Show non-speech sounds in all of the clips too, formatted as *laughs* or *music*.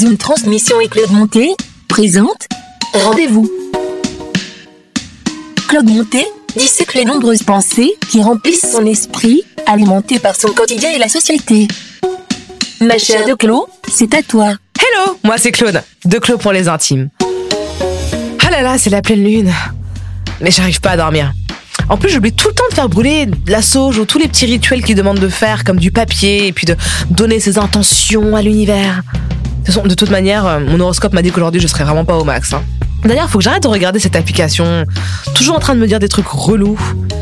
Une transmission et Claude Monté présente Rendez-vous. Claude Monté dissèque les nombreuses pensées qui remplissent son esprit, alimenté par son quotidien et la société. Ma chère de Claude, c'est à toi. Hello, moi c'est Claude, de Claude pour les intimes. Ah là là, c'est la pleine lune. Mais j'arrive pas à dormir. En plus, j'oublie tout le temps de faire brûler la sauge ou tous les petits rituels qui demandent de faire, comme du papier, et puis de donner ses intentions à l'univers. De toute de toute manière, euh, mon horoscope m'a dit qu'aujourd'hui, je serais vraiment pas au max. Hein. D'ailleurs, faut que j'arrête de regarder cette application, toujours en train de me dire des trucs relous.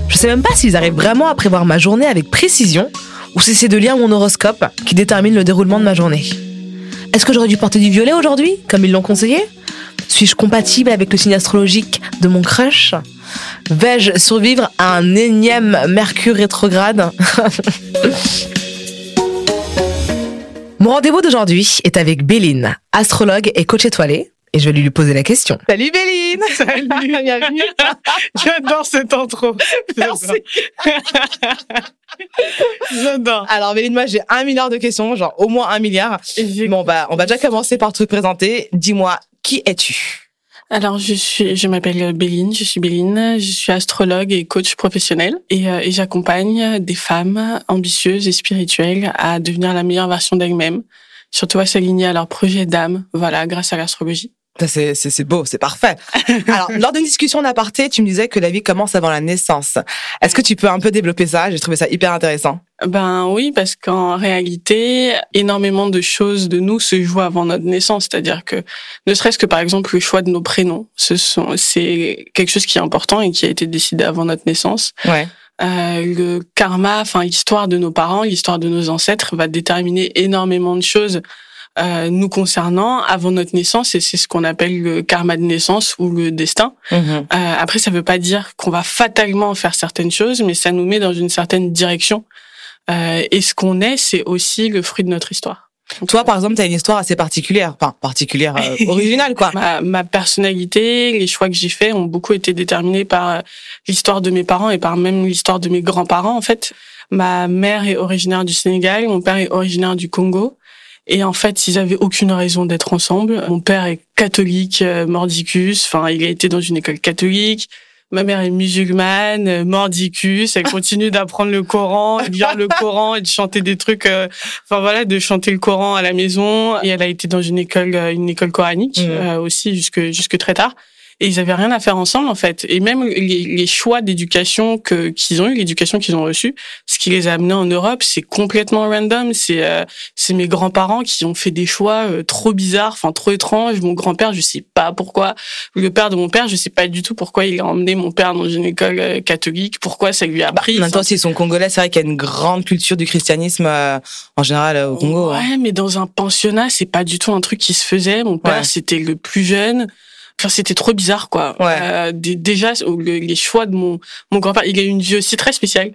Je sais même pas s'ils arrivent vraiment à prévoir ma journée avec précision, ou si c'est de lire mon horoscope qui détermine le déroulement de ma journée. Est-ce que j'aurais dû porter du violet aujourd'hui, comme ils l'ont conseillé? Suis-je compatible avec le signe astrologique de mon crush? Vais-je survivre à un énième Mercure rétrograde? *laughs* Mon rendez-vous d'aujourd'hui est avec Béline, astrologue et coach étoilé. Et je vais lui poser la question. Salut Béline *laughs* Salut *laughs* Bienvenue *laughs* J'adore cette intro Merci J'adore Alors Béline, moi j'ai un milliard de questions, genre au moins un milliard. Bon bah, on va déjà commencer par te présenter. Dis-moi, qui es-tu? Alors je suis, je m'appelle Béline, je suis Béline, je suis astrologue et coach professionnel et, euh, et j'accompagne des femmes ambitieuses et spirituelles à devenir la meilleure version d'elles-mêmes, surtout à s'aligner à leur projet d'âme, voilà, grâce à l'astrologie. C'est, beau, c'est parfait. *laughs* Alors, lors d'une discussion d'aparté, tu me disais que la vie commence avant la naissance. Est-ce que tu peux un peu développer ça? J'ai trouvé ça hyper intéressant. Ben oui, parce qu'en réalité, énormément de choses de nous se jouent avant notre naissance. C'est-à-dire que, ne serait-ce que par exemple le choix de nos prénoms, ce sont, c'est quelque chose qui est important et qui a été décidé avant notre naissance. Ouais. Euh, le karma, enfin l'histoire de nos parents, l'histoire de nos ancêtres va déterminer énormément de choses euh, nous concernant avant notre naissance et c'est ce qu'on appelle le karma de naissance ou le destin. Mhm. Euh, après, ça veut pas dire qu'on va fatalement faire certaines choses, mais ça nous met dans une certaine direction. Euh, et ce qu'on est, c'est aussi le fruit de notre histoire. Toi, par exemple, tu as une histoire assez particulière, enfin particulière, euh, *laughs* originale, quoi. Ma, ma, personnalité, les choix que j'ai faits ont beaucoup été déterminés par euh, l'histoire de mes parents et par même l'histoire de mes grands-parents, en fait. Ma mère est originaire du Sénégal, mon père est originaire du Congo. Et en fait, ils avaient aucune raison d'être ensemble. Mon père est catholique, euh, mordicus. Enfin, il a été dans une école catholique. Ma mère est musulmane, euh, mordicus. Elle continue d'apprendre le Coran, de lire le Coran et de chanter des trucs. Euh, enfin voilà, de chanter le Coran à la maison. Et elle a été dans une école, une école coranique Mmh. aussi jusque jusque très tard et ils avaient rien à faire ensemble en fait et même les, les choix d'éducation que qu'ils ont eu l'éducation qu'ils ont reçue ce qui les a amenés en Europe c'est complètement random c'est euh, c'est mes grands-parents qui ont fait des choix euh, trop bizarres enfin trop étranges mon grand-père je sais pas pourquoi le père de mon père je sais pas du tout pourquoi il a emmené mon père dans une école euh, catholique pourquoi ça lui a Bah, pris maintenant, s'ils sont congolais, c'est vrai qu'il y a une grande culture du christianisme euh, en général euh, au Congo. Ouais, hein. mais dans un pensionnat, c'est pas du tout un truc qui se faisait. Mon père, Ouais. c'était le plus jeune. Enfin, c'était trop bizarre, quoi. Ouais. Euh, dé- déjà, le- les choix de mon mon grand-père, il a eu une vie aussi très spéciale.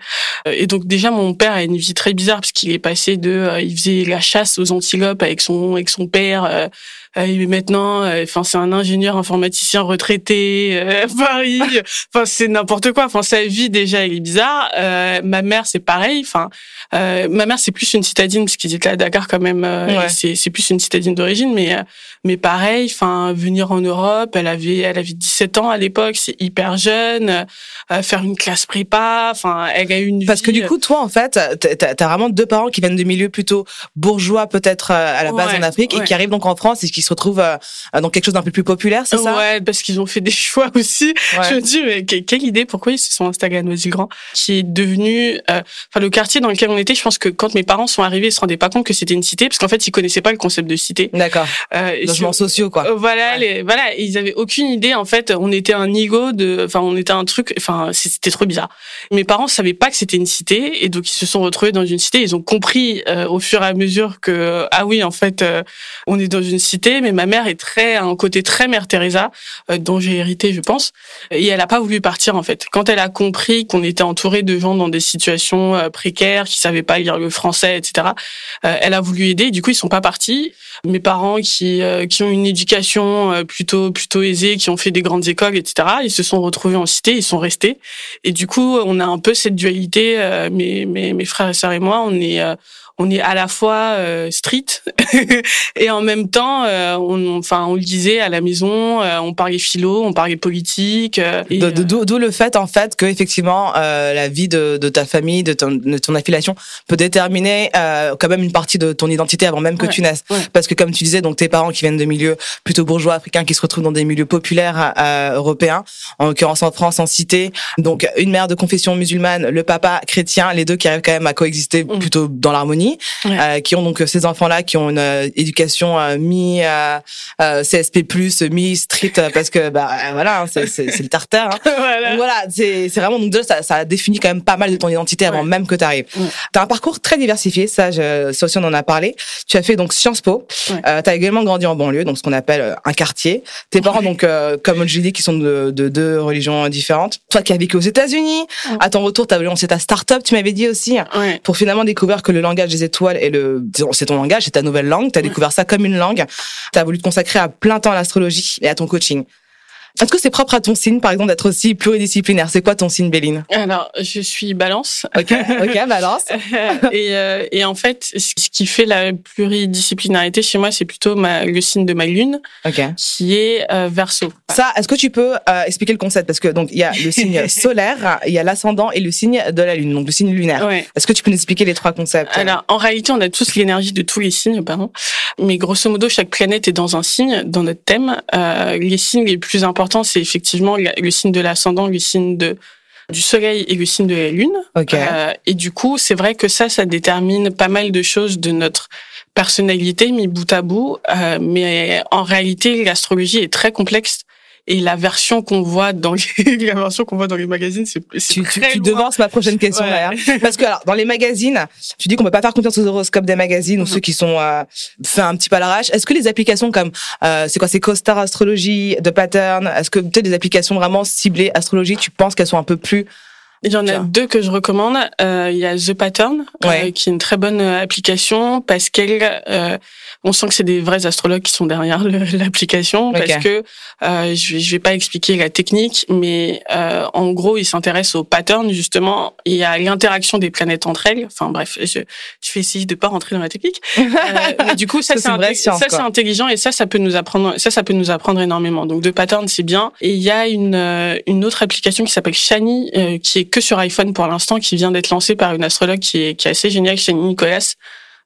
Euh, et donc déjà, mon père a une vie très bizarre parce qu'il est passé de, euh, il faisait la chasse aux antilopes avec son avec son père. Euh, euh, maintenant, euh, enfin, c'est un ingénieur informaticien retraité euh, à Paris. *laughs* Enfin, c'est n'importe quoi. Enfin, sa vie déjà, elle est bizarre. Euh, ma mère, c'est pareil. Enfin, euh, ma mère, c'est plus une citadine parce qu'ils étaient à Dakar quand même. euh, Ouais. C'est c'est plus une citadine d'origine, mais mais pareil. Enfin, venir en Europe, elle avait elle avait 17 ans à l'époque. C'est hyper jeune. Euh, faire une classe prépa. Enfin, elle a eu une Parce que du coup, toi, en fait, t'as- t'as vraiment deux parents qui viennent de milieux plutôt bourgeois, peut-être à la base Ouais, en Afrique, et qui arrivent donc en France et qui se retrouvent euh, dans quelque chose d'un peu plus populaire, c'est ça? Ouais, parce qu'ils ont fait des *laughs* choix aussi. Ouais. Je me dis, mais que- quelle idée Pourquoi ils se sont installés à Noisy-le-Grand Qui est devenu... euh, Enfin, le quartier dans lequel on était, je pense que quand mes parents sont arrivés, ils se rendaient pas compte que c'était une cité, parce qu'en fait, ils connaissaient pas le concept de cité. D'accord. Euh, Logements sur- sociaux, quoi. euh, voilà, Ouais. les, voilà, ils avaient aucune idée. En fait, on était un nigo de, enfin, on était un truc. Enfin, c'était trop bizarre. Mes parents savaient pas que c'était une cité, et donc ils se sont retrouvés dans une cité. Ils ont compris euh, au fur et à mesure que ah oui, en fait, euh, on est dans une cité. Mais ma mère est très, un côté très mère Teresa, euh, dont j'ai hérité, je pense. Et elle a pas voulu partir en fait. Quand elle a compris qu'on était entouré de gens dans des situations euh, précaires, qui savaient pas lire le français, etc. euh, elle a voulu aider. Du coup, ils sont pas partis mes parents qui euh, qui ont une éducation euh, plutôt plutôt aisée, qui ont fait des grandes écoles, etc. Ils se sont retrouvés en cité, ils sont restés. Et du coup, on a un peu cette dualité. euh, mes, mes mes frères et sœurs et moi, on est euh, on est à la fois euh, street *laughs* et en même temps, euh, on, enfin, on le disait à la maison, euh, on parlait philo, on parlait politique. D'où d'où le fait en fait que effectivement euh, la vie de, de ta famille, de ton, de ton affiliation peut déterminer euh, quand même une partie de ton identité avant même que Ouais, tu naisses. ouais. Parce que comme tu disais, donc tes parents qui viennent de milieux plutôt bourgeois africains, qui se retrouvent dans des milieux populaires euh, européens, en l'occurrence en France, en cité. Donc une mère de confession musulmane, le papa chrétien, les deux qui arrivent quand même à coexister Mm. plutôt dans l'harmonie, Ouais. euh, qui ont donc euh, ces enfants-là qui ont une euh, éducation euh, mi euh, euh, CSP+, mi street euh, parce que bah euh, voilà, hein, c'est c'est c'est le tartare. Hein. *laughs* voilà. Donc voilà, c'est c'est vraiment donc déjà ça, ça définit quand même pas mal de ton identité avant Ouais. même que tu arrives. Ouais. Tu as un parcours très diversifié, ça je, ça aussi on en a parlé. Tu as fait donc Sciences Po. Ouais. Euh, tu as également grandi en banlieue, donc ce qu'on appelle euh, un quartier. Tes parents donc euh, comme je l'ai dit qui sont de, de deux religions différentes. Toi qui as vécu aux États-Unis, Ouais. à ton retour tu as voulu lancer ta start-up, tu m'avais dit aussi Ouais. pour finalement découvrir que le langage des étoiles est le c'est ton langage, c'est ta nouvelle langue, tu as découvert ça comme une langue. Tu as voulu te consacrer à plein temps à l'astrologie et à ton coaching. Est-ce que c'est propre à ton signe, par exemple, d'être aussi pluridisciplinaire? C'est quoi ton signe, Béline? Alors, je suis balance. Ok, ok, balance. *laughs* et, euh, et en fait, ce qui fait la pluridisciplinarité chez moi, c'est plutôt ma, le signe de ma lune, Ok. qui est euh, verso. Ça, est-ce que tu peux euh, expliquer le concept? Parce que donc il y a le signe *laughs* solaire, il y a l'ascendant et le signe de la lune, donc le signe lunaire. Ouais. Est-ce que tu peux nous expliquer les trois concepts? Alors, en réalité, on a tous l'énergie de tous les signes, pardon. Mais grosso modo, chaque planète est dans un signe, dans notre thème. Euh, les signes les plus importants, c'est effectivement le signe de l'ascendant, le signe de du soleil et le signe de la lune. Euh, et du coup, c'est vrai que ça, ça détermine pas mal de choses de notre personnalité mis bout à bout. Euh, mais en réalité, l'astrologie est très complexe. Et la version qu'on voit dans les, *laughs* la version qu'on voit dans les magazines, c'est tu, tu, très tu loin. devances ma prochaine question Ouais. Parce que alors, dans les magazines, tu dis qu'on peut pas faire confiance aux horoscopes des magazines ou Mhm. ceux qui sont euh, faits un petit peu à l'arrache. Est-ce que les applications comme euh, c'est quoi, c'est CoStar Astrologie, The Pattern, est-ce que peut-être des applications vraiment ciblées astrologie, tu penses qu'elles sont un peu plus Il y en a deux que je recommande. Euh, il y a The Pattern, euh, Ouais. qui est une très bonne euh, application parce qu'elle, euh, on sent que c'est des vrais astrologues qui sont derrière *laughs* l'application Ok. parce que euh, je vais, je vais pas expliquer la technique, mais euh, en gros, ils s'intéressent aux patterns justement et à l'interaction des planètes entre elles. Enfin bref, je, je vais essayer de pas rentrer dans la technique. *laughs* Euh, mais du coup, ça, Ça, c'est ça, c'est intelligent et ça, ça peut nous apprendre, ça, ça peut nous apprendre énormément. Donc, de pattern, c'est bien. Et il y a une, une autre application qui s'appelle Shani, euh, qui est que sur iPhone pour l'instant, qui vient d'être lancée par une astrologue qui est, qui est assez géniale, Shani Nicolas.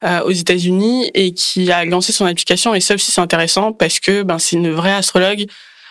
euh, aux États-Unis et qui a lancé son application et ça aussi c'est intéressant parce que ben c'est une vraie astrologue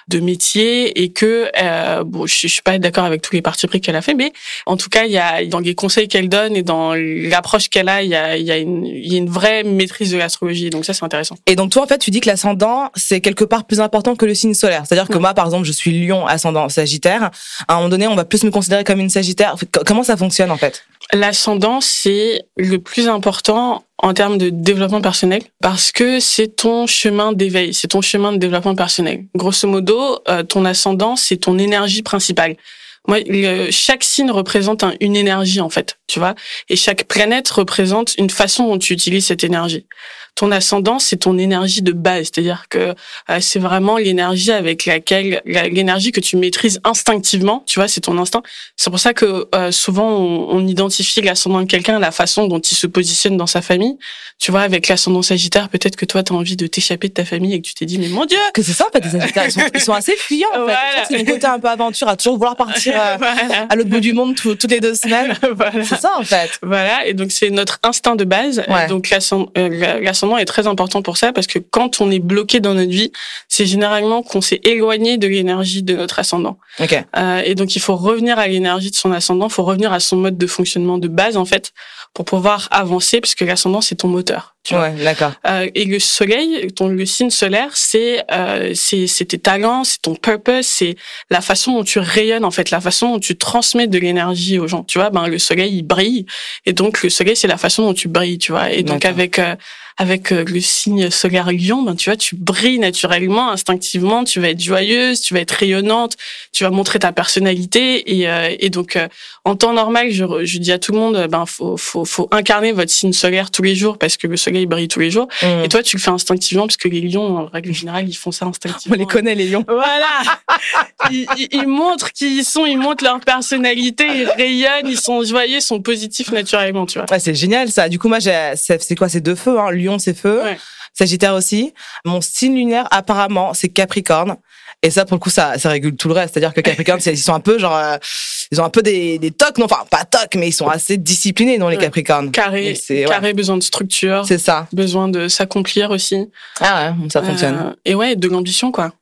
de métier et que euh, bon je, je suis pas d'accord avec tous les partis pris qu'elle a fait mais en tout cas il y a dans les conseils qu'elle donne et dans l'approche qu'elle a il y a il y a une il y a une vraie maîtrise de l'astrologie donc ça c'est intéressant Et donc toi en fait tu dis que l'ascendant c'est quelque part plus important que le signe solaire. C'est-à-dire que moi par exemple je suis Lion ascendant Sagittaire. À un moment donné on va plus me considérer comme une Sagittaire. Comment ça fonctionne en fait? L'ascendant, c'est le plus important en termes de développement personnel parce que c'est ton chemin d'éveil, c'est ton chemin de développement personnel. Grosso modo, euh, ton ascendant, c'est ton énergie principale. Moi, le- chaque signe représente un- une énergie en fait, tu vois, et chaque planète représente une façon dont tu utilises cette énergie. Ton ascendant, c'est ton énergie de base, c'est-à-dire que euh, c'est vraiment l'énergie avec laquelle, la- l'énergie que tu maîtrises instinctivement, tu vois, c'est ton instinct. C'est pour ça que euh, souvent on, on identifie l'ascendant de quelqu'un à la façon dont il se positionne dans sa famille. Tu vois, avec l'ascendant Sagittaire, peut-être que toi tu as envie de t'échapper de ta famille et que tu t'es dit mais mon Dieu. Que c'est ça en fait les Sagittaires ils sont, ils sont assez fuyants en fait. Voilà. Que C'est mon côté un peu aventure à toujours vouloir partir euh, *laughs* voilà. à l'autre bout du monde tout- toutes les deux semaines. *laughs* Voilà. C'est ça en fait. Voilà, et donc c'est notre instinct de base. Ouais. Donc l'ascend- est très important pour ça parce que quand on est bloqué dans notre vie, c'est généralement qu'on s'est éloigné de l'énergie de notre ascendant. Ok. Euh, et donc il faut revenir à l'énergie de son ascendant, il faut revenir à son mode de fonctionnement de base en fait pour pouvoir avancer parce que l'ascendant c'est ton moteur. Tu vois. Ouais d'accord. Euh, et le soleil, ton le signe solaire, c'est euh, c'est tes talents, c'est ton purpose, c'est la façon dont tu rayonnes en fait, la façon dont tu transmets de l'énergie aux gens. Tu vois, ben le soleil il brille et donc le soleil c'est la façon dont tu brilles, tu vois. Et donc avec euh, avec euh, le signe solaire Lion, ben tu vois, tu brilles naturellement, instinctivement, tu vas être joyeuse, tu vas être rayonnante, tu vas montrer ta personnalité et, euh, et donc euh, en temps normal, je, je dis à tout le monde, ben faut, faut, faut incarner votre signe solaire tous les jours parce que le soleil brille tous les jours. Mm. Et toi, tu le fais instinctivement parce que les lions, en règle générale, ils font ça On instinctivement. les connaît, les lions. Voilà. *laughs* ils, ils- ils montrent qui ils sont, ils montrent leur personnalité, ils rayonnent, ils sont joyeux, ils sont positifs naturellement, tu vois. Ouais, c'est génial ça. Du coup, moi, c'est quoi C'est deux feux. Hein. Lion, c'est feu. Ouais. Sagittaire aussi. Mon signe lunaire, apparemment, c'est Capricorne. Et ça, pour le coup, ça, ça régule tout le reste. C'est-à-dire que Capricorne, *laughs* c'est- ils sont un peu genre, euh, ils ont un peu des, des tocs, non, enfin pas tocs, mais ils sont assez disciplinés, non, les Ouais. Capricornes. Carré, c'est- ouais. carré, besoin de structure, C'est ça. besoin de s'accomplir aussi. Ah ouais, ça fonctionne. Euh, et ouais, de l'ambition, quoi.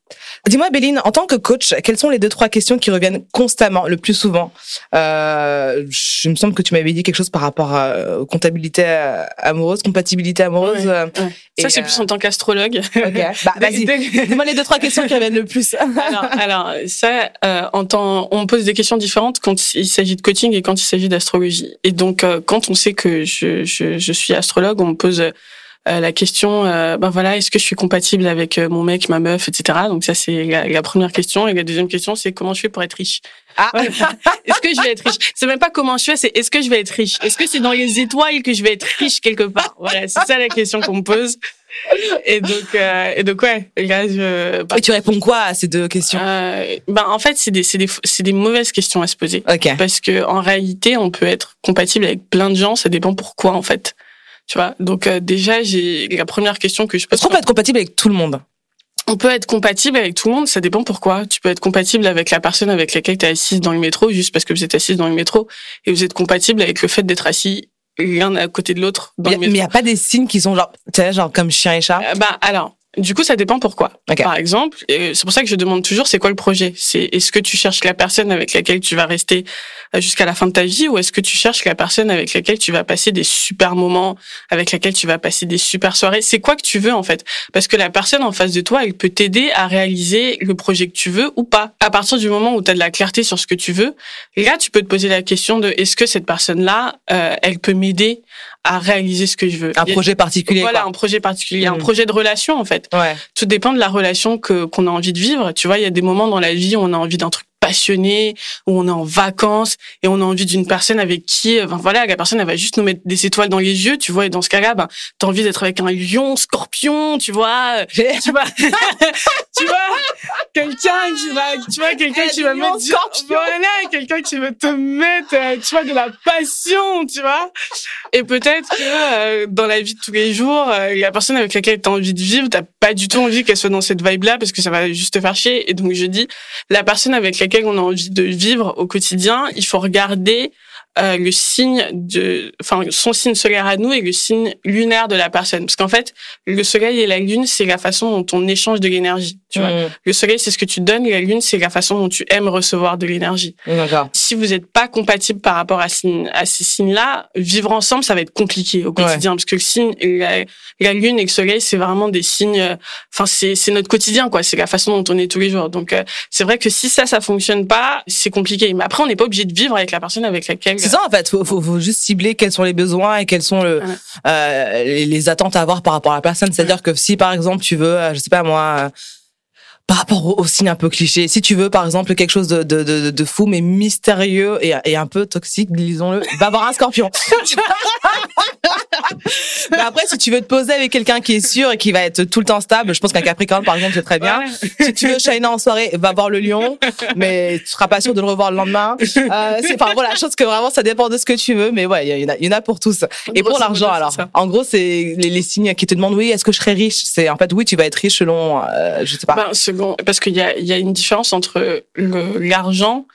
Dis-moi, Béline, en tant que coach, quelles sont les deux trois questions qui reviennent constamment, le plus souvent? Euh, Je me semble que tu m'avais dit quelque chose par rapport à, aux comptabilité euh, amoureuse, compatibilité amoureuse. Ouais. euh, et, Ça, c'est euh, plus en tant qu'astrologue. Bah, *laughs* vas-y. Dis-moi les deux trois questions qui reviennent le plus. *laughs* alors, alors, ça, euh, en temps, on pose des questions différentes quand il s'agit de coaching et quand il s'agit d'astrologie. Et donc, euh, quand on sait que je, je, je suis astrologue, on me pose euh, la question, euh, ben voilà, est-ce que je suis compatible avec euh, mon mec, ma meuf, etc. Donc ça, c'est la, la première question. Et la deuxième question, c'est comment je fais pour être riche? Ah. Voilà. *laughs* est-ce que je vais être riche? C'est même pas comment je fais, c'est est-ce que je vais être riche? Est-ce que c'est dans les étoiles que je vais être riche quelque part? Voilà, c'est ça la question qu'on me pose. Et donc, euh, et donc ouais, là, je, bah, Et tu réponds quoi à ces deux questions? Euh, ben en fait c'est des c'est des c'est des mauvaises questions à se poser Ok. parce que en réalité on peut être compatible avec plein de gens ça dépend pourquoi en fait tu vois donc euh, déjà j'ai la première question que je pose Est-ce qu'on peut être compatible avec tout le monde? On peut être compatible avec tout le monde ça dépend pourquoi. Tu peux être compatible avec la personne avec laquelle tu es assise dans le métro juste parce que vous êtes assise dans le métro et vous êtes compatible avec le fait d'être assis l'un à côté de l'autre dans Mais le il n'y a pas des signes qui sont genre, tu sais, genre comme chien et chat? Euh, bah alors, du coup, ça dépend pourquoi. Par exemple, c'est pour ça que je demande toujours, c'est quoi le projet? C'est est-ce que tu cherches la personne avec laquelle tu vas rester euh, jusqu'à la fin de ta vie, ou est-ce que tu cherches la personne avec laquelle tu vas passer des super moments, avec laquelle tu vas passer des super soirées? C'est quoi que tu veux en fait? Parce que la personne en face de toi, elle peut t'aider à réaliser le projet que tu veux ou pas. À partir du moment où tu as de la clarté sur ce que tu veux, là, tu peux te poser la question de est-ce que cette personne-là, euh, elle peut m'aider à réaliser ce que je veux Un projet particulier. voilà, quoi. un projet particulier, un Mm. projet de relation en fait. Ouais. Tout dépend de la relation que qu'on a envie de vivre. Tu vois, il y a des moments dans la vie où on a envie d'un truc passionné, où on est en vacances et on a envie d'une personne avec qui, enfin voilà, la personne elle va juste nous mettre des étoiles dans les yeux, tu vois. Et dans ce cas-là, ben t'as envie d'être avec un lion, scorpion, tu vois, J'ai- tu vois, *laughs* tu vois, quelqu'un qui va, tu vois, quelqu'un qui va mettre, du- voilà, quelqu'un qui va te mettre, euh, tu vois, de la passion, tu vois. Et peut-être que euh, dans la vie de tous les jours, euh, la personne avec laquelle tu as envie de vivre, t'as pas du tout envie qu'elle soit dans cette vibe-là parce que ça va juste te faire chier. Et donc je dis, la personne avec laquelle on a envie de vivre au quotidien, il faut regarder euh, le signe de, enfin son signe solaire à nous et le signe lunaire de la personne. Parce qu'en fait, le soleil et la lune, c'est la façon dont on échange de l'énergie. Tu vois, Mm. le soleil, c'est ce que tu donnes, la lune, c'est la façon dont tu aimes recevoir de l'énergie D'accord. si vous n'êtes pas compatible par rapport à, signe- à ces signes-là, vivre ensemble, ça va être compliqué au quotidien, parce que le signe, la, la lune et le soleil, c'est vraiment des signes. euh, Enfin, c'est c'est notre quotidien, quoi. C'est la façon dont on est tous les jours. Donc, euh, c'est vrai que si ça, ça fonctionne pas, c'est compliqué. Mais après, on n'est pas obligé de vivre avec la personne avec laquelle. C'est ça en fait, faut, faut, faut juste cibler quels sont les besoins et quels sont le, euh, les, les attentes à avoir par rapport à la personne. C'est-à-dire que si par exemple tu veux, euh, je sais pas moi, euh, par rapport au, au signe un peu cliché, si tu veux par exemple quelque chose de, de, de, de fou mais mystérieux et, et un peu toxique, disons-le, va voir un scorpion. *laughs* *laughs* mais après, si tu veux te poser avec quelqu'un qui est sûr et qui va être tout le temps stable, je pense qu'un capricorne par exemple c'est très bien. Ouais. Si tu veux shiner en soirée, va voir le lion, mais tu seras pas sûr de le revoir le lendemain. Euh, c'est enfin voilà, je pense que vraiment ça dépend de ce que tu veux, mais ouais, il y, en a, y en a pour tous. Et pour l'argent alors, ça. en gros c'est les, les signes qui te demandent oui, est-ce que je serai riche? C'est en fait oui, tu vas être riche selon, euh, je sais pas. Ben, second, parce qu'il y a, y a une différence entre l'argent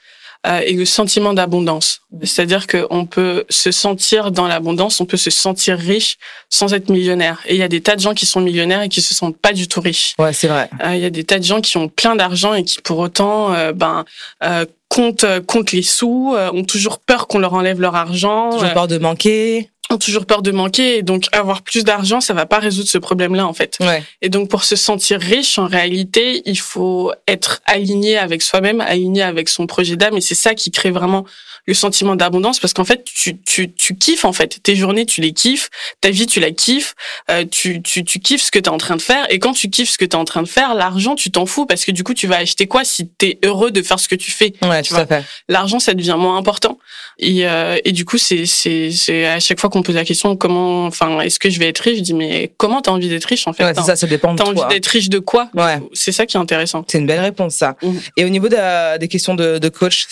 euh, et le sentiment d'abondance. C'est-à-dire qu'on peut se sentir dans l'abondance, on peut se sentir riche sans être millionnaire. Et il y a des tas de gens qui sont millionnaires et qui se sentent pas du tout riches. Ouais, c'est vrai. Euh, Il y a des tas de gens qui ont plein d'argent et qui pour autant, euh, ben, euh, comptent, comptent les sous, euh, ont toujours peur qu'on leur enlève leur argargent. Toujours euh, peur de manquer. Ont toujours peur de manquer et donc avoir plus d'argent ça va pas résoudre ce problème là en fait Ouais. et donc pour se sentir riche en réalité il faut être aligné avec soi-même aligné avec son projet d'âme et c'est ça qui crée vraiment le sentiment d'abondance parce qu'en fait tu, tu tu kiffes en fait tes journées tu les kiffes ta vie tu la kiffes euh, tu, tu tu kiffes ce que tu es en train de faire et quand tu kiffes ce que tu es en train de faire l'argent tu t'en fous parce que du coup tu vas acheter quoi si tu es heureux de faire ce que tu fais Ouais, Tu tout vois. à fait. l'argent ça devient moins important et euh, et du coup c'est c'est c'est à chaque fois qu'on pose la question comment enfin est-ce que je vais être riche je dis mais comment t'as envie d'être riche en fait Ouais, c'est T'as- ça, ça dépend de t'as envie d'être riche de quoi? Ouais. c'est ça qui est intéressant C'est une belle réponse, ça. Mhm. Et au niveau de- des questions de, de coach,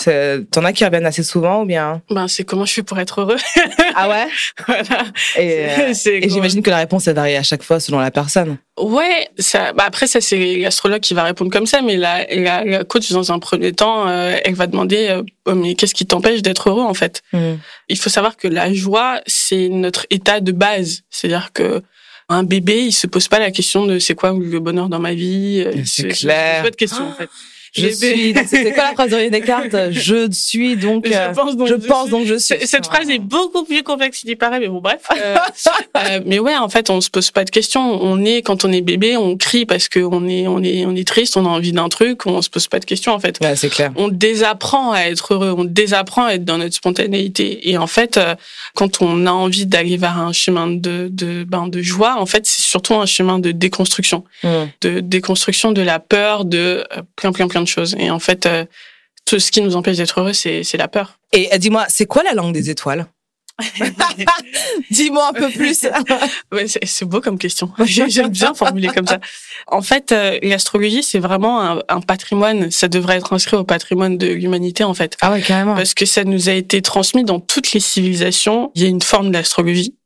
t'en as qui reviennent assez souvent ou bien? Ben c'est comment je fais pour être heureux *laughs* Ah ouais? *laughs* Voilà Et, euh, *laughs* et j'imagine que la réponse, elle varie à chaque fois selon la personne. Ouais, ça. Bah après, ça c'est l'astrologue qui va répondre comme ça, mais la, la, la coach dans un premier temps, euh, elle va demander, euh, Oh, mais qu'est-ce qui t'empêche d'être heureux en fait? Mhm. Il faut savoir que la joie, c'est notre état de base. C'est-à-dire que un bébé, il se pose pas la question de c'est quoi le bonheur dans ma vie. C'est clair. pas de question en fait. *gasps* Je suis. *laughs* C'était quoi la phrase de Descartes? Je suis donc. euh, Je pense donc je je pense suis. donc je suis. C- Cette phrase est beaucoup plus complexe qu'il y paraît, mais bon, bref. *laughs* Euh, euh, mais ouais, en fait, on se pose pas de questions. On est, quand on est bébé, on crie parce qu'on est, on est, on est triste, on a envie d'un truc, on se pose pas de questions, en fait. Ouais, c'est clair. On désapprend à être heureux, on désapprend à être dans notre spontanéité. Et en fait, euh, quand on a envie d'aller vers un chemin de, de, ben, de joie, en fait, c'est surtout un chemin de déconstruction Mhm. de déconstruction de la peur, de euh, plein, plein, plein de choses. Et en fait, euh, tout ce qui nous empêche d'être heureux, c'est, c'est la peur. Et euh, dis-moi, c'est quoi la langue des étoiles? *laughs* Dis-moi un peu plus. *laughs* Ouais, c'est c'est beau comme question. J'aime bien formuler comme ça. En fait, euh, l'astrologie, c'est vraiment un, un patrimoine. Ça devrait être inscrit au patrimoine de l'humanité, en fait. ah ouais, carrément. Parce que ça nous a été transmis dans toutes les civilisations. Il y a une forme d'astrologie.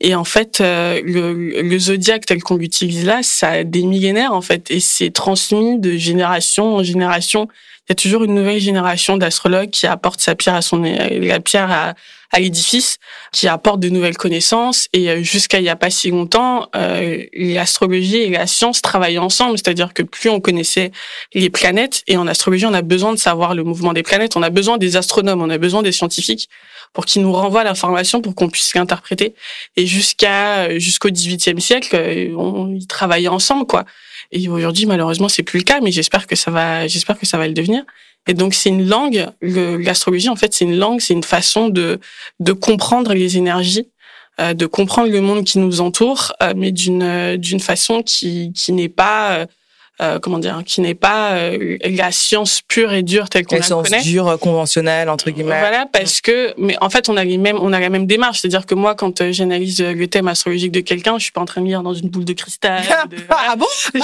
Et en fait, euh, le, le zodiaque tel qu'on l'utilise là, ça a des millénaires, en fait. Et c'est transmis de génération en génération. Il y a toujours une nouvelle génération d'astrologues qui apporte sa pierre à son, la pierre à, à l'édifice, qui apporte de nouvelles connaissances. Et euh, jusqu'à il y a pas si longtemps, euh, l'astrologie et la science travaillaient ensemble. C'est-à-dire que plus on connaissait les planètes, et en astrologie, on a besoin de savoir le mouvement des planètes, on a besoin des astronomes, on a besoin des scientifiques pour qu'ils nous renvoient l'information pour qu'on puisse l'interpréter. Et jusqu'à jusqu'au XVIIIe siècle, euh, on ils travaillaient ensemble, quoi. Et aujourd'hui, malheureusement, c'est plus le cas, mais j'espère que ça va, j'espère que ça va le devenir. Et donc, c'est une langue. L'astrologie, en fait, c'est une langue, c'est une façon de de comprendre les énergies, euh, de comprendre le monde qui nous entoure, euh, mais d'une euh, d'une façon qui qui n'est pas euh, euh, comment dire, qui n'est pas euh, la science pure et dure telle qu'on La la science connaît. dure, euh, conventionnelle, entre guillemets. Voilà, parce que, mais en fait, on a les mêmes, on a la même démarche. C'est-à-dire que moi, quand euh, j'analyse euh, le thème astrologique de quelqu'un, je suis pas en train de lire dans une boule de cristal. *laughs* de- voilà. ah bon? *laughs* Je,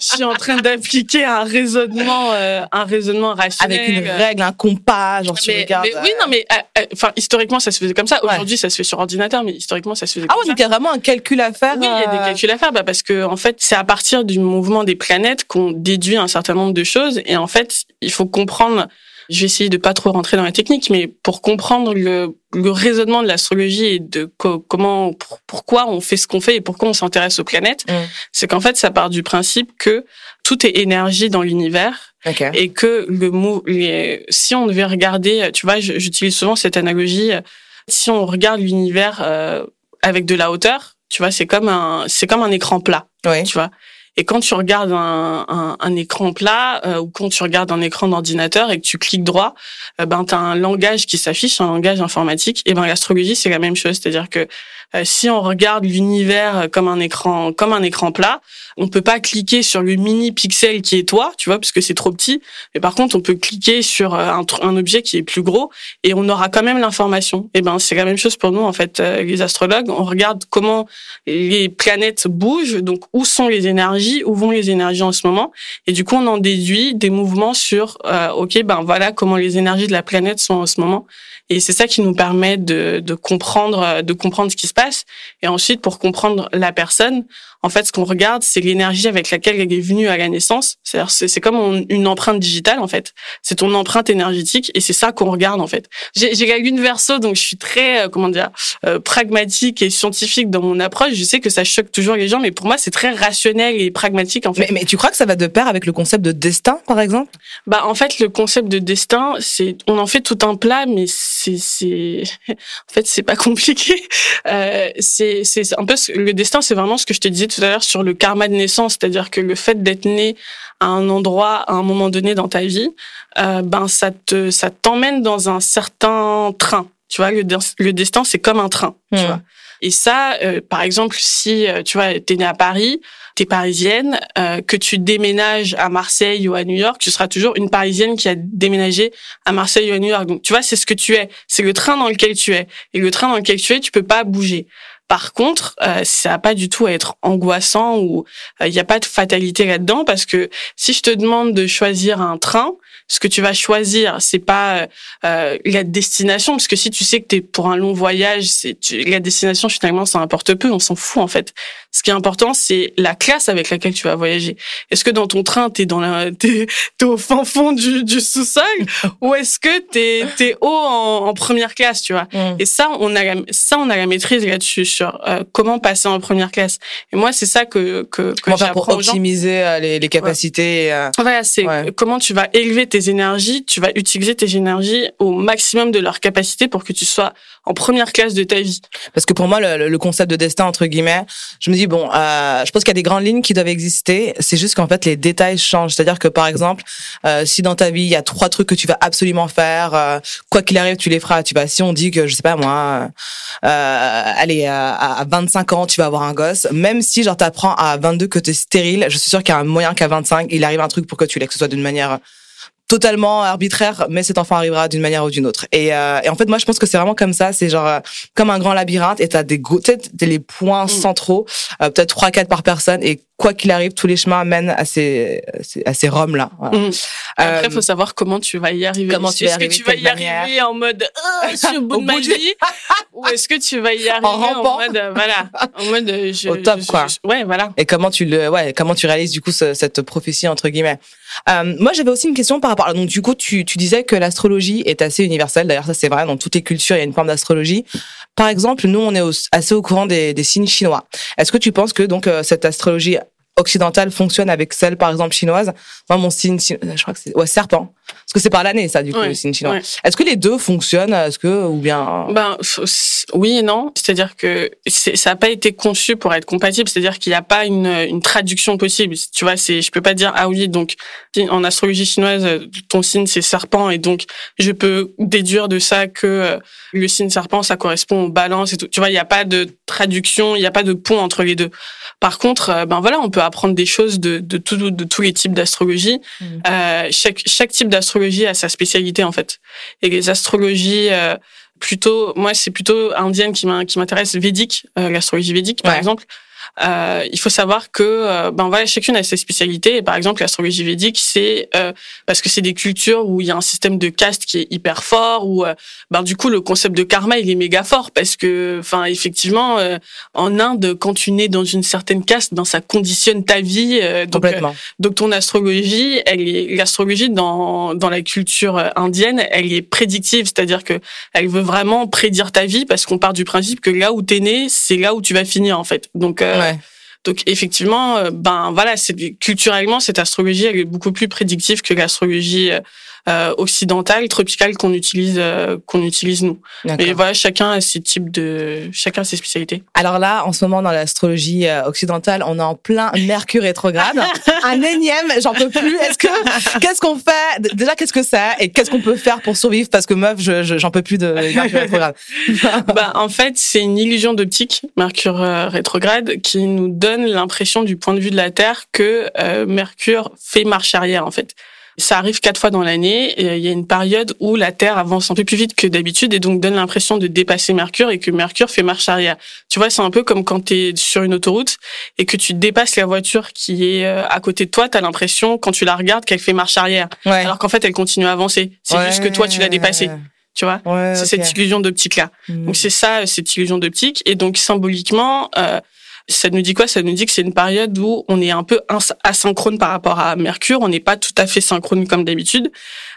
je suis en train d'appliquer un raisonnement, euh, un raisonnement rationnel. Avec une règle, un compas, genre tu Mais, regardes. mais oui, non, mais euh, euh, enfin, historiquement, ça se faisait comme ça. Ouais. Aujourd'hui, ça se fait sur ordinateur, mais historiquement, ça se faisait Ah comme y a vraiment un calcul à faire. Oui, il y a des euh, calculs à faire, bah, parce que en fait, c'est à partir du mouvement des planètes qu'on déduit un certain nombre de choses. Et en fait, il faut comprendre. Je vais essayer de pas trop rentrer dans la technique, mais pour comprendre le, le raisonnement de l'astrologie et de co- comment, pour- pourquoi on fait ce qu'on fait et pourquoi on s'intéresse aux planètes, Mm. c'est qu'en fait, ça part du principe que tout est énergie dans l'univers et que le mot, les, si on devait regarder, tu vois, j'utilise souvent cette analogie. Si on regarde l'univers euh, avec de la hauteur, tu vois, c'est comme un, c'est comme un écran plat, Oui. tu vois. Et quand tu regardes un, un, écran plat euh, ou quand tu regardes un écran d'ordinateur et que tu cliques droit, euh, ben t'as un langage qui s'affiche, un langage informatique. Et ben l'astrologie c'est la même chose, c'est-à-dire que si on regarde l'univers comme un écran, comme un écran plat, on peut pas cliquer sur le mini pixel qui est toi, tu vois, parce que c'est trop petit. Mais par contre, on peut cliquer sur euh, un, objet qui est plus gros et on aura quand même l'information. Et ben, c'est la même chose pour nous en fait, euh, les astrologues. On regarde comment les planètes bougent, donc où sont les énergies, où vont les énergies en ce moment, et du coup, on en déduit des mouvements sur, euh, ok, ben voilà comment les énergies de la planète sont en ce moment. Et c'est ça qui nous permet de, de comprendre, euh, de comprendre ce qui se Et ensuite, pour comprendre la personne, en fait, ce qu'on regarde, c'est l'énergie avec laquelle elle est venue à la naissance. C'est-à-dire, c'est comme une empreinte digitale, en fait. C'est ton empreinte énergétique et c'est ça qu'on regarde, en fait. J'ai la lune verso, donc je suis très, euh, comment dire, euh, pragmatique et scientifique dans mon approche. Je sais que ça choque toujours les gens, mais pour moi, c'est très rationnel et pragmatique, en fait. Mais, mais tu crois que ça va de pair avec le concept de destin, par exemple? Bah, en fait, le concept de destin, c'est, on en fait tout un plat, mais c'est, c'est, *laughs* en fait, c'est pas compliqué. Euh, c'est, c'est un peu le destin, c'est vraiment ce que je te disais tout à l'heure sur le karma de naissance, c'est-à-dire que le fait d'être né à un endroit à un moment donné dans ta vie, euh, ben ça te ça t'emmène dans un certain train. Tu vois, le, le destin c'est comme un train. Tu hmm. vois. Et ça, euh, par exemple, si euh, tu vois, t'es né à Paris, t'es parisienne, euh, que tu déménages à Marseille ou à New York, tu seras toujours une parisienne qui a déménagé à Marseille ou à New York. Donc, tu vois, c'est ce que tu es. C'est le train dans lequel tu es. Et le train dans lequel tu es, tu peux pas bouger. Par contre, euh, ça n'a pas du tout à être angoissant ou il n'y a pas de fatalité là-dedans parce que si je te demande de choisir un train, ce que tu vas choisir, c'est pas euh, euh, la destination, parce que si tu sais que tu es pour un long voyage, c'est la destination finalement ça importe peu, on s'en fout en fait. Ce qui est important, c'est la classe avec laquelle tu vas voyager. Est-ce que dans ton train, t'es dans la, *laughs* t'es, au fin fond du, du sous-sol, *laughs* ou est-ce que t'es es haut en, en, première classe, tu vois? Mm. Et ça, on a la, ça, on a la maîtrise là-dessus sur euh, comment passer en première classe. Et moi, c'est ça que que, que comment faire pour optimiser les, les capacités. Ouais. Voilà, c'est comment tu vas élever tes énergies, tu vas utiliser tes énergies au maximum de leur capacité pour que tu sois en première classe de ta vie. Parce que pour moi, le, le concept de destin entre guillemets, je me dis bon, euh, je pense qu'il y a des grandes lignes qui doivent exister. C'est juste qu'en fait les détails changent. C'est-à-dire que par exemple, euh, si dans ta vie il y a trois trucs que tu vas absolument faire, euh, quoi qu'il arrive, tu les feras. Tu vas. Si on dit que je sais pas moi, euh, allez à, à 25 ans tu vas avoir un gosse, même si genre t'apprends à 22 que t'es stérile, je suis sûre qu'il y a un moyen qu'à 25 il arrive un truc pour que tu l'aies, que ce soit d'une manière totalement arbitraire, mais cet enfant arrivera d'une manière ou d'une autre. Et, euh, et, en fait, moi, je pense que c'est vraiment comme ça. C'est genre euh, comme un grand labyrinthe et t'as des peut-être les points mm. centraux, euh, peut-être trois, quatre par personne. Et quoi qu'il arrive, tous les chemins mènent à ces à ces roms là. Mm. Après, il faut savoir comment tu vas y arriver. Comment tu vas Est-ce que tu vas y arriver en mode oh, je suis au *laughs* bout de ma vie, *laughs* ou est-ce que tu vas y arriver en, mode voilà, en mode je, au top quoi. ouais, voilà. Et comment tu le ouais, comment tu réalises du coup cette prophétie entre guillemets. moi, j'avais aussi une question par rapport. Donc, du coup, tu, tu disais que l'astrologie est assez universelle. D'ailleurs, ça, c'est vrai. Dans toutes les cultures, il y a une forme d'astrologie. Par exemple, nous, on est assez au courant des, des signes chinois. Est-ce que tu penses que donc euh, cette astrologie occidentale fonctionne avec celle, par exemple, chinoise. Moi, mon signe, je crois que c'est ouais, serpent. Parce que c'est par l'année, ça, du coup, le signe chinois. Est-ce que les deux fonctionnent Est-ce que ou bien Ben oui et non. C'est-à-dire que ça n'a pas été conçu pour être compatible. C'est-à-dire qu'il n'y a pas une, une traduction possible. Tu vois, c'est je peux pas dire ah oui donc en astrologie chinoise ton signe c'est serpent et donc je peux déduire de ça que euh, le signe serpent ça correspond aux balances et tout. Tu vois, il n'y a pas de traduction, il n'y a pas de pont entre les deux. Par contre, euh, ben voilà, on peut apprendre des choses de, de, tout, de tous les types d'astrologie. Mmh. Euh, chaque, chaque type d'astrologie a sa spécialité en fait. Et les astrologies euh, plutôt, moi c'est plutôt indienne qui m'intéresse, védique, euh, l'astrologie védique par exemple. Euh, il faut savoir que euh, ben voilà, chacune a ses spécialités. Et par exemple, l'astrologie védique, c'est euh, parce que c'est des cultures où il y a un système de caste qui est hyper fort. Où ben du coup, le concept de karma, il est méga fort parce que, enfin, effectivement, en Inde, quand tu nais dans une certaine caste, ben ça conditionne ta vie. donc, Complètement. donc ton astrologie, elle est l'astrologie dans dans la culture indienne, elle est prédictive, c'est-à-dire que elle veut vraiment prédire ta vie parce qu'on part du principe que là où t'es né, c'est là où tu vas finir en fait. Donc donc effectivement, euh, ben voilà, culturellement cette astrologie elle est beaucoup plus prédictive que l'astrologie euh, euh, occidentale, tropicale qu'on utilise euh, qu'on utilise nous. Mais voilà, chacun a ses types de chacun a ses spécialités. Alors là, en ce moment dans l'astrologie euh, occidentale, on est en plein Mercure rétrograde, *laughs* un énième, j'en peux plus. Est-ce que qu'est-ce qu'on fait? Déjà, qu'est-ce que c'est? Et qu'est-ce qu'on peut faire pour survivre? Parce que meuf, je j'en peux plus de Mercure *laughs* rétrograde. *laughs* bah en fait, c'est une illusion d'optique Mercure rétrograde qui nous donne l'impression du point de vue de la Terre que Mercure fait marche arrière en fait. Ça arrive quatre fois dans l'année. Il y a une période où la Terre avance un peu plus vite que d'habitude et donc donne l'impression de dépasser Mercure et que Mercure fait marche arrière. Tu vois, c'est un peu comme quand tu es sur une autoroute et que tu dépasses la voiture qui est euh, à côté de toi, tu as l'impression quand tu la regardes qu'elle fait marche arrière. Alors qu'en fait, elle continue à avancer. C'est juste que toi, tu l'as dépassée tu vois? C'est cette illusion d'optique là donc c'est ça cette illusion d'optique et donc symboliquement euh, Ça nous dit quoi? Ça nous dit que c'est une période où on est un peu asynchrone par rapport à Mercure. On n'est pas tout à fait synchrone comme d'habitude.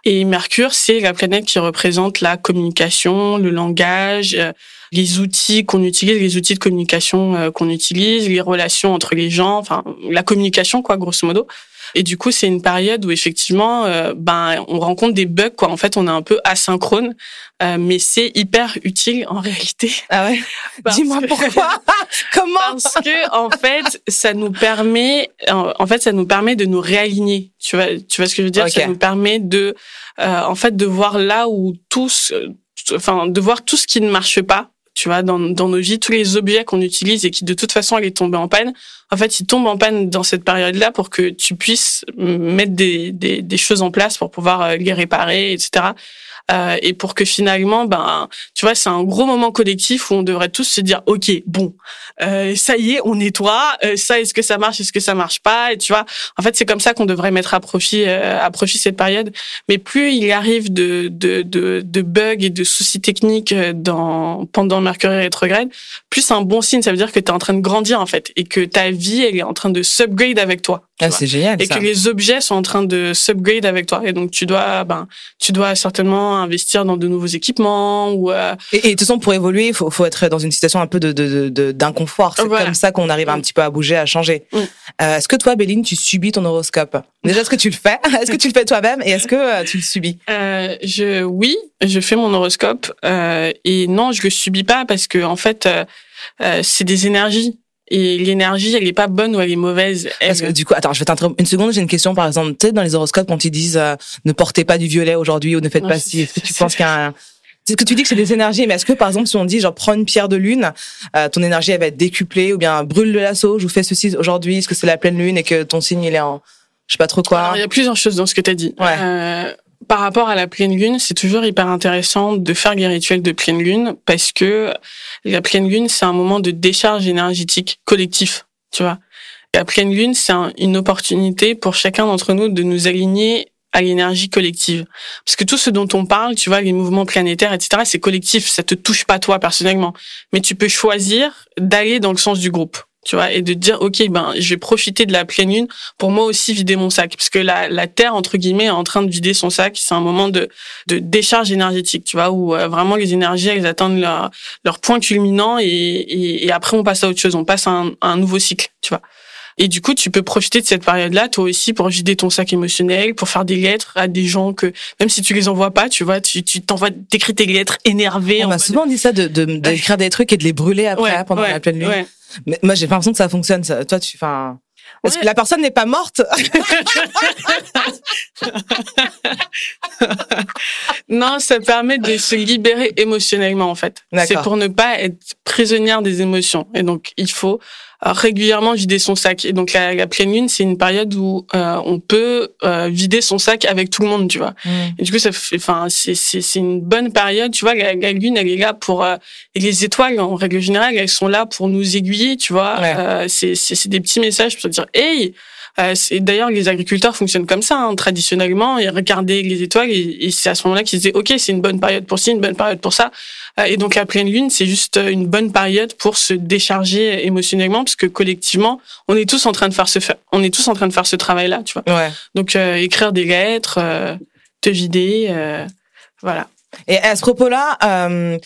Et Mercure, c'est la planète qui représente la communication, le langage, euh, les outils qu'on utilise, les outils de communication euh, qu'on utilise, les relations entre les gens, enfin la communication quoi, grosso modo. Et du coup, c'est une période où effectivement, euh, ben, on rencontre des bugs. Quoi. En fait, on est un peu asynchrone, euh, mais c'est hyper utile en *laughs* réalité. Ah ouais? Dis-moi pourquoi. *laughs* Comment Parce que en fait, ça nous permet, en fait, ça nous permet de nous réaligner. Tu vois, tu vois ce que je veux dire? Ça nous permet de, euh, en fait, de voir là où tous, enfin, de voir tout ce qui ne marche pas tu vois, dans, dans nos vies, tous les objets qu'on utilise et qui de toute façon allaient tomber en panne, en fait, ils tombent en panne dans cette période-là pour que tu puisses mettre des, des, des choses en place pour pouvoir euh, les réparer, etc. Euh, et pour que finalement, ben, tu vois, c'est un gros moment collectif où on devrait tous se dire, ok, bon, euh, ça y est, on nettoie. Euh, ça, est-ce que ça marche, est-ce que ça marche pas Et tu vois, en fait, c'est comme ça qu'on devrait mettre à profit, euh, à profit cette période. Mais plus il arrive de de, de, de bugs et de soucis techniques euh, dans pendant Mercure rétrograde, plus c'est un bon signe. Ça veut dire que tu es en train de grandir en fait et que ta vie elle est en train de s'upgrade avec toi. Ah, c'est génial. Et que les objets sont en train de s'upgrade avec toi. Et donc tu dois, ben, tu dois certainement investir dans de nouveaux équipements ou. Euh... Et, et, de toute façon, pour évoluer, il faut, faut être dans une situation un peu de d'inconfort. De, de, c'est comme ça qu'on arrive un mm. petit peu à bouger, à changer. Mm. Euh, est-ce que toi, Béline, tu subis ton horoscope? Déjà, est-ce que tu le fais? *laughs* Est-ce que tu le fais toi-même? Et est-ce que euh, tu le subis? Euh, Je, oui, je fais mon horoscope. Euh, et non, je le subis pas parce que en fait, euh, c'est des énergies et l'énergie, elle est pas bonne ou elle est mauvaise. Parce que du coup, attends, je vais t'interrompre une seconde. J'ai une question, par exemple, tu sais, dans les horoscopes, quand ils disent euh, ne portez pas du violet aujourd'hui ou ne faites pas ci, est-ce que tu penses qu'il y a un... C'est ce que tu dis que c'est des énergies, mais est-ce que par exemple si on dit genre prends une pierre de lune, euh, ton énergie elle va être décuplée ou bien brûle de la sauge ou fais ceci aujourd'hui, est-ce que c'est la pleine lune et que ton signe il est en je sais pas trop quoi? Alors, il y a plusieurs choses dans ce que tu as dit. Ouais. Euh, par rapport à la pleine lune, c'est toujours hyper intéressant de faire des rituels de pleine lune parce que la pleine lune, c'est un moment de décharge énergétique collectif, tu vois. La pleine lune, c'est une opportunité pour chacun d'entre nous de nous aligner à l'énergie collective. Parce que tout ce dont on parle, tu vois, les mouvements planétaires, etc., c'est collectif, ça te touche pas toi personnellement. Mais tu peux choisir d'aller dans le sens du groupe tu vois, et de dire ok ben je vais profiter de la pleine lune pour moi aussi vider mon sac, parce que la, la terre entre guillemets est en train de vider son sac, c'est un moment de, de décharge énergétique, tu vois, où euh, vraiment les énergies elles atteignent leur, leur point culminant et, et, et, après on passe à autre chose, on passe à un, un nouveau cycle, tu vois. Et du coup, tu peux profiter de cette période-là, toi aussi, pour vider ton sac émotionnel, pour faire des lettres à des gens que, même si tu les envoies pas, tu vois, tu, tu t'envoies, t'écris tes lettres énervées. On m'a souvent dit ça de, de, d'écrire des trucs et de les brûler après, pendant la pleine lune. Mais moi, j'ai pas l'impression que ça fonctionne. Ça. Toi, tu, enfin, parce que la personne n'est pas morte? *laughs* non, ça permet de se libérer émotionnellement en fait. C'est pour ne pas être prisonnière des émotions. Et donc il faut régulièrement vider son sac. Et donc la, la pleine lune, c'est une période où euh, on peut euh, vider son sac avec tout le monde, tu vois. Mm. Et du coup, ça fait, enfin, c'est c'est une bonne période, tu vois. La, la lune, elle est là pour euh, et les étoiles, en règle générale, elles sont là pour nous aiguiller, tu vois. Ouais. Euh, c'est c'est c'est des petits messages pour dire, hey. Euh, D'ailleurs, les agriculteurs fonctionnent comme ça, hein, traditionnellement. Ils regardaient les étoiles et, et c'est à ce moment-là qu'ils disaient, OK, c'est une bonne période pour ci, une bonne période pour ça. Euh, et donc, la pleine lune, c'est juste une bonne période pour se décharger émotionnellement, parce que collectivement, on est tous en train de faire ce, on est tous en train de faire ce travail-là, tu vois. Ouais. Donc, euh, écrire des lettres, euh, te vider, euh, voilà. Et à ce propos-là, euh,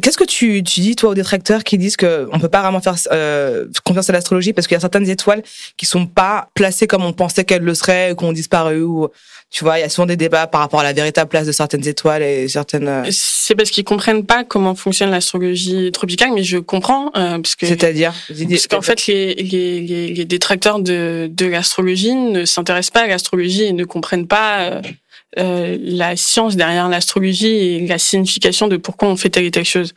Qu'est-ce que tu, tu dis toi aux détracteurs qui disent que on peut pas vraiment faire euh, confiance à l'astrologie parce qu'il y a certaines étoiles qui sont pas placées comme on pensait qu'elles le seraient, ou qu'on disparu ou tu vois, il y a souvent des débats par rapport à la véritable place de certaines étoiles et certaines. euh, C'est parce qu'ils comprennent pas comment fonctionne l'astrologie tropicale, mais je comprends euh, parce que C'est-à-dire parce qu'en fait les, les, les, les détracteurs de, de l'astrologie ne s'intéressent pas à l'astrologie et ne comprennent pas euh, euh, la science derrière l'astrologie et la signification de pourquoi on fait telle et telle chose.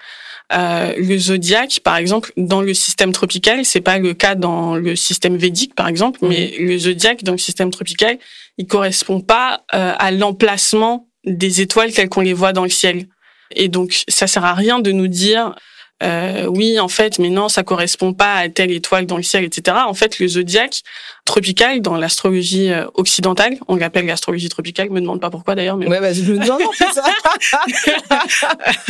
Euh, le zodiaque, par exemple, dans le système tropical, c'est pas le cas dans le système védique, par exemple, mais le zodiaque dans le système tropical, il correspond pas euh, à l'emplacement des étoiles telles qu'on les voit dans le ciel. Et donc, ça sert à rien de nous dire euh, oui, en fait, mais non, ça correspond pas à telle étoile dans le ciel, etc. En fait, le zodiaque tropical dans l'astrologie euh, occidentale, on l'appelle l'astrologie tropicale. Me demande pas pourquoi d'ailleurs, mais ouais, vas-y, je me demande ça.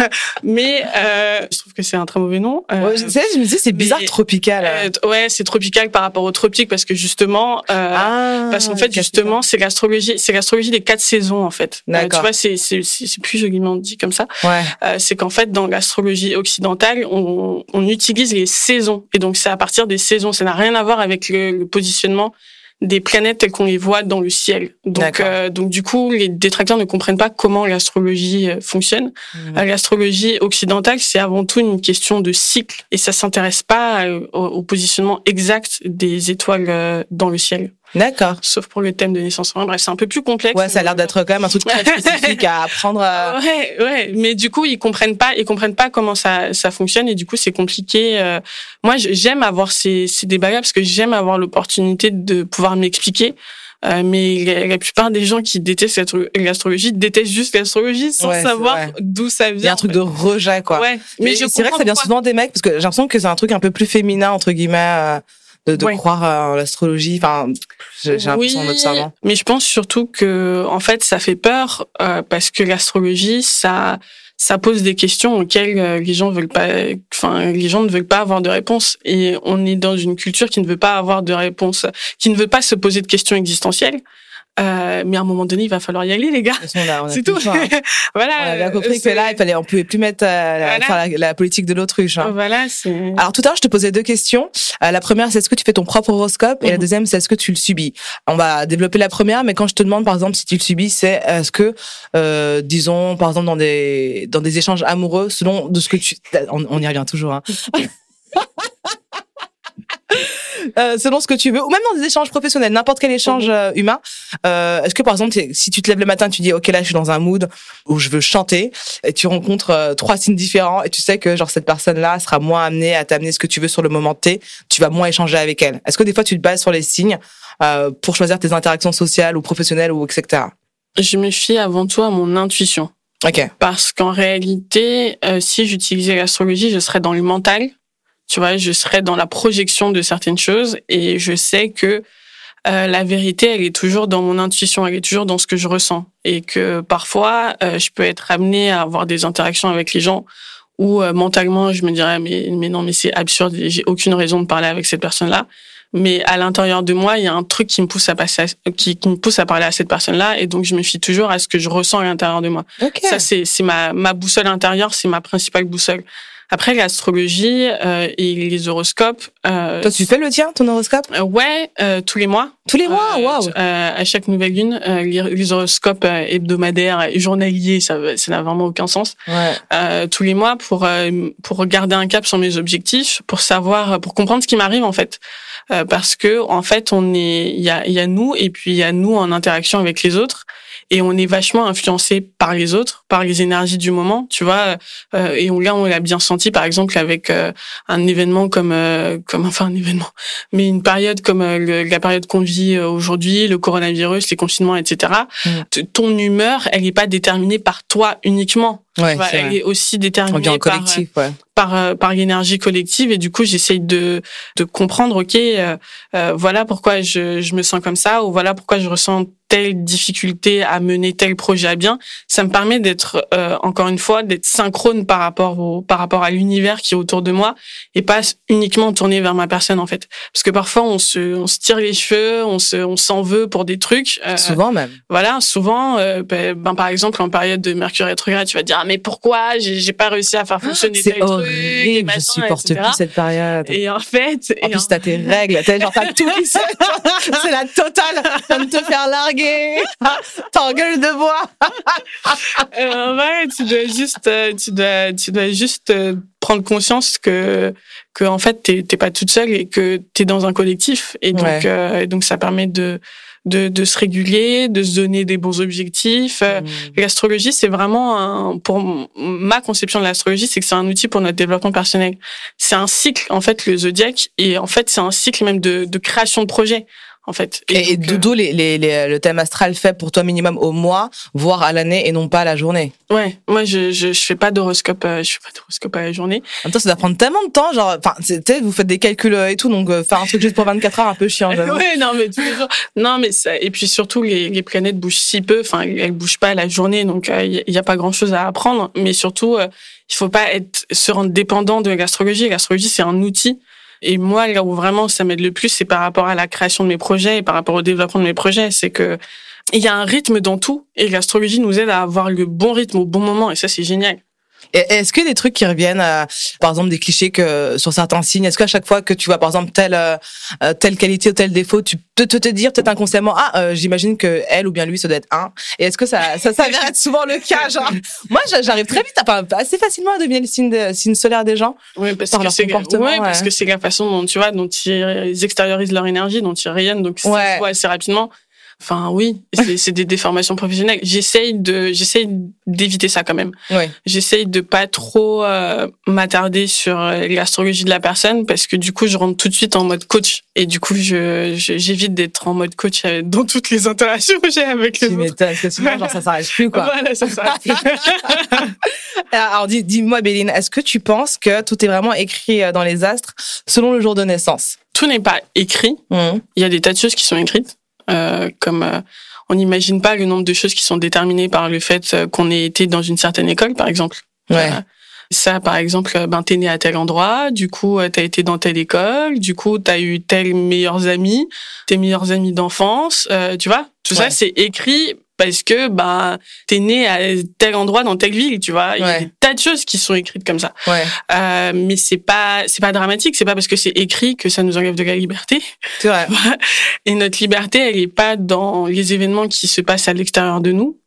*laughs* mais euh, je trouve que c'est un très mauvais nom. Euh, je sais, je me dis c'est bizarre tropical. Euh, ouais, c'est tropical par rapport au tropique parce que justement, ah, parce qu'en fait justement, c'est l'astrologie, c'est l'astrologie des quatre saisons en fait. tu vois, c'est c'est c'est plus joliment dit comme ça. Ouais. c'est qu'en fait dans l'astrologie occidentale on, utilise les saisons. Et donc, c'est à partir des saisons. Ça n'a rien à voir avec le, positionnement des planètes telles qu'on les voit dans le ciel. Donc, euh, donc du coup, les détracteurs ne comprennent pas comment l'astrologie euh, fonctionne. Mmh. Euh, l'astrologie occidentale, c'est avant tout une question de cycle, et ça s'intéresse pas au, positionnement exact des étoiles dans le ciel. D'accord. Sauf pour le thème de naissance. bref, c'est un peu plus complexe. Ouais, ça a l'air d'être quand même un truc très spécifique à apprendre. À... *laughs* Ouais, ouais. Mais du coup, ils comprennent pas, ils comprennent pas comment ça, ça fonctionne et du coup, c'est compliqué. Euh. Moi, j'aime avoir ces, ces débats-là parce que j'aime avoir l'opportunité de pouvoir m'expliquer. Euh, mais la, plupart des gens qui détestent l'astrologie détestent juste l'astrologie sans savoir d'où ça vient. Il y a un truc de rejet, quoi. Ouais. Mais, c'est vrai que ça vient souvent des mecs parce que j'ai l'impression que c'est un truc un peu plus féminin entre guillemets. Euh, de, de croire en l'astrologie. Enfin, j'ai l'impression oui, en Mais je pense surtout que, en fait, ça fait peur euh, parce que l'astrologie, ça, ça pose des questions auxquelles euh, les gens veulent pas, enfin, les gens ne veulent pas avoir de réponse. Et on est dans une culture qui ne veut pas avoir de réponse, qui ne veut pas se poser de questions existentielles. Euh, mais à un moment donné, il va falloir y aller, les gars. C'est tout. Hein. *laughs* voilà. On a bien compris que là, il fallait, on pouvait plus mettre euh, la, politique de l'autruche. Hein. Voilà. Alors tout à l'heure, je te posais deux questions. Euh, la première, c'est est-ce que tu fais ton propre horoscope, et la mhm. deuxième, c'est est-ce que tu le subis? On va développer la première, mais quand je te demande, par exemple, si tu le subis, c'est est-ce que, euh, disons, par exemple, dans des dans des échanges amoureux, selon de ce que tu, on, on y revient toujours. Hein. *laughs* Euh, selon ce que tu veux, ou même dans des échanges professionnels, n'importe quel échange mhm. euh, humain. Euh, Est-ce que par exemple, si tu te lèves le matin, tu dis ok là je suis dans un mood où je veux chanter, et tu rencontres euh, trois signes différents, et tu sais que genre cette personne-là sera moins amenée à t'amener ce que tu veux sur le moment T, tu vas moins échanger avec elle. Est-ce que des fois tu te bases sur les signes euh, pour choisir tes interactions sociales ou professionnelles ou etc. Je me fie avant tout à mon intuition. Ok. Parce qu'en réalité, si j'utilisais l'astrologie, je serais dans le mental tu vois, je serais dans la projection de certaines choses et je sais que euh, la vérité, elle est toujours dans mon intuition, elle est toujours dans ce que je ressens. Et que parfois, euh, je peux être amenée à avoir des interactions avec les gens où euh, mentalement, je me dirais, mais, mais non, mais c'est absurde, j'ai aucune raison de parler avec cette personne-là. Mais à l'intérieur de moi, il y a un truc qui me pousse à passer, qui, qui, me pousse à parler à cette personne-là, et donc je me fie toujours à ce que je ressens à l'intérieur de moi. Ça, c'est c'est ma ma boussole intérieure, c'est ma principale boussole. Après, l'astrologie euh, et les horoscopes. Euh, Toi, tu fais le tien, ton horoscope? Euh, Ouais, euh, tous les mois. Tous les mois, euh, waouh À chaque nouvelle lune, les, horoscopes hebdomadaires et journaliers, ça, ça n'a vraiment aucun sens. Ouais. tous les mois pour pour garder un cap sur mes objectifs, pour savoir, pour comprendre ce qui m'arrive en fait. parce que en fait, on est, il y a, y a nous et puis il y a nous en interaction avec les autres et on est vachement influencé par les autres, par les énergies du moment, tu vois. Euh, et on, là, on l'a bien senti, par exemple, avec euh, un événement comme, euh, comme enfin un événement, mais une période comme la période qu'on vit aujourd'hui, le coronavirus, les confinements, etc. Mm. Ton humeur, elle n'est pas déterminée par toi uniquement. Ouais, elle est aussi déterminée par, collectif, ouais. Par, par l'énergie collective et du coup j'essaye de de comprendre ok euh, voilà pourquoi je je me sens comme ça ou voilà pourquoi je ressens telle difficulté à mener tel projet à bien, ça me permet d'être euh, encore une fois d'être synchrone par rapport au par rapport à l'univers qui est autour de moi et pas uniquement tourné vers ma personne en fait. Parce que parfois on se on se tire les cheveux, on se on s'en veut pour des trucs. Euh, souvent même. Voilà, souvent euh, ben, ben, par exemple en période de Mercure rétrograde, tu vas dire ah, mais pourquoi? J'ai pas réussi à faire fonctionner ah, je supporte plus cette période. Et en fait, en plus t'as tes règles, t'as genre t'as tout qui *laughs* c'est la totale, de te faire larguer T'en gueule de bois. euh, ouais, tu dois juste, euh, tu dois, tu dois juste euh, prendre conscience que, que en fait, t'es, pas toute seule et que t'es dans un collectif. Et donc, euh, donc ça permet de, de, de, se réguler, de se donner des bons objectifs. Mm. L'astrologie, c'est vraiment un, pour ma conception de l'astrologie, c'est que c'est un outil pour notre développement personnel. C'est un cycle, en fait, le zodiaque, et en fait, c'est un cycle même de, de création de projets. En fait. Et, donc, dodo, les, les, les- le thème astral fait pour toi minimum au mois, voire à l'année et non pas à la journée. euh, ouais, moi je, je je fais pas d'horoscope, euh, je fais pas d'horoscope à la journée. En même temps, ça doit prendre tellement de temps, genre, enfin, vous faites des calculs euh, et tout, donc euh, faire un truc juste pour 24 heures, un peu chiant, *laughs* ouais, non mais tous les jours. Non mais ça et puis surtout les, les planètes bougent si peu, enfin elles bougent pas la journée, donc il y, a pas grand chose à apprendre. Mais surtout, euh, il faut pas être se rendre dépendant de l'astrologie. L'astrologie c'est un outil. Et moi, là où vraiment ça m'aide le plus, c'est par rapport à la création de mes projets et par rapport au développement de mes projets. C'est que il y a un rythme dans tout et l'astrologie nous aide à avoir le bon rythme au bon moment et ça c'est génial. Est-ce a des trucs qui reviennent, par exemple des clichés que sur certains signes Est-ce qu'à chaque fois que tu vois, par exemple, telle euh, euh, telle qualité ou tel défaut, tu peux te, te dire peut-être inconsciemment, ah, euh, j'imagine que elle ou bien lui, ça doit être un. Et est-ce que ça ça s'avère être souvent le cas Genre, *laughs* moi, j'a- j'arrive très vite, enfin, assez facilement à deviner le signe, de, signe solaire des gens. Oui, parce Par que leur comportement, ouais, parce que c'est la façon dont tu vois, dont ils extériorisent leur énergie, dont ils rayonnent, donc ça Ouais. se voit assez rapidement. Enfin, oui, c'est *laughs* des déformations professionnelles. J'essaye de, j'essaye d'éviter ça quand même. Oui. J'essaye de pas trop euh, m'attarder sur euh, l'astrologie de la personne parce que du coup, je rentre tout de suite en mode coach et du coup, je j'évite d'être en mode coach euh, dans toutes les interactions que j'ai avec les Tu autres. m'étonnes, parce que sinon, genre, ça s'arrête plus, quoi. Voilà, ça s'arrête plus. *laughs* Alors, dis- dis-moi, Béline, est-ce que tu penses que tout est vraiment écrit euh, dans les astres selon le jour de naissance? Tout n'est pas écrit. Mhm. Il y a des tas de choses qui sont écrites, euh, comme euh, on n'imagine pas le nombre de choses qui sont déterminées par le fait euh, qu'on ait été dans une certaine école, par exemple. Ouais. Euh, ça, par exemple, ben t'es né à tel endroit, du coup t'as été dans telle école, du coup t'as eu tels meilleurs amis, tes meilleurs amis d'enfance, euh, tu vois. Tout Ouais. ça c'est écrit parce que ben t'es né à tel endroit dans telle ville, tu vois. Il y a des tas de choses qui sont écrites comme ça. Ouais. Euh, mais c'est pas c'est pas dramatique, c'est pas parce que c'est écrit que ça nous enlève de la liberté. C'est vrai. *laughs* Et notre liberté, elle est pas dans les événements qui se passent à l'extérieur de nous.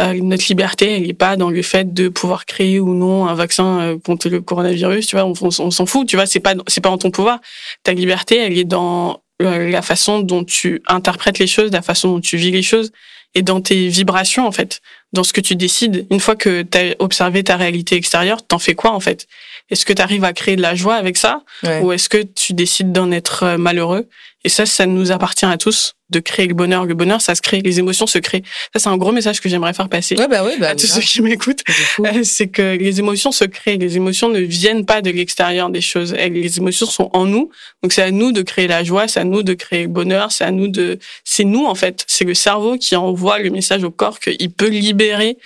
Euh, notre liberté, elle est pas dans le fait de pouvoir créer ou non un vaccin euh, contre le coronavirus. Tu vois, on, on- on s'en fout. Tu vois, c'est pas c'est pas en ton pouvoir. Ta liberté, elle est dans euh, la façon dont tu interprètes les choses, la façon dont tu vis les choses, et dans tes vibrations en fait, dans ce que tu décides. Une fois que tu as observé ta réalité extérieure, t'en fais quoi en fait? Est-ce que tu arrives à créer de la joie avec ça Ouais. ou est-ce que tu décides d'en être euh, malheureux? Et ça, ça nous appartient à tous de créer le bonheur. Le bonheur, ça se crée, les émotions se créent. Ça, c'est un gros message que j'aimerais faire passer Ouais, bah bah. à tous ceux qui m'écoutent. C'est. Euh, C'est que les émotions se créent. Les émotions ne viennent pas de l'extérieur des choses. Les émotions sont en nous. Donc c'est à nous de créer la joie, c'est à nous de créer le bonheur, c'est à nous de, c'est nous en fait. C'est le cerveau qui envoie le message au corps qu'il peut libérer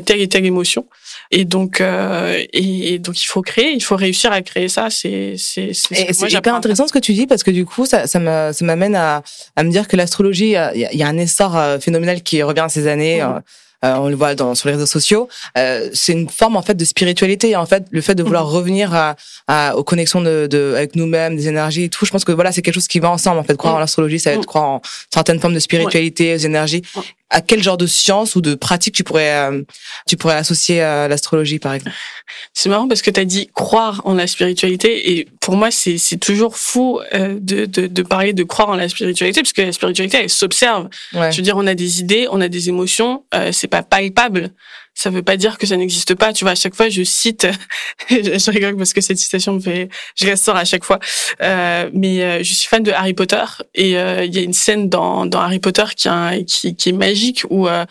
telle et telle émotion. Et donc, euh, et, et donc il faut créer, il faut réussir à créer ça. C'est, c'est, c'est ce hyper intéressant ce que tu dis parce que du coup, ça, ça me- ça m'amène à, à me dire que l'astrologie, euh, il y, y a un essor euh, phénoménal qui revient ces années. Mhm. euh, euh, on le voit dans, sur les réseaux sociaux. Euh, c'est une forme en fait de spiritualité. En fait, le fait de vouloir revenir à, à- aux connexions de, de avec nous-mêmes, des énergies et tout. Je pense que voilà, c'est quelque chose qui va ensemble. En fait, croire Mhm. en l'astrologie, ça va être croire en certaines formes de spiritualité, aux énergies. Ouais. À quel genre de science ou de pratique tu pourrais euh, tu pourrais associer à l'astrologie, par exemple? C'est marrant parce que tu as dit croire en la spiritualité et pour moi c'est c'est toujours fou euh, de, de de parler de croire en la spiritualité parce que la spiritualité elle s'observe. Ouais. Je veux dire on a des idées, on a des émotions, euh, c'est pas palpable. Ça veut pas dire que ça n'existe pas. Tu vois à chaque fois je cite, *laughs* je rigole parce que cette citation me fait, je la sors à chaque fois. Euh, mais euh, je suis fan de Harry Potter et euh, il y a une scène dans dans Harry Potter qui est magique où euh,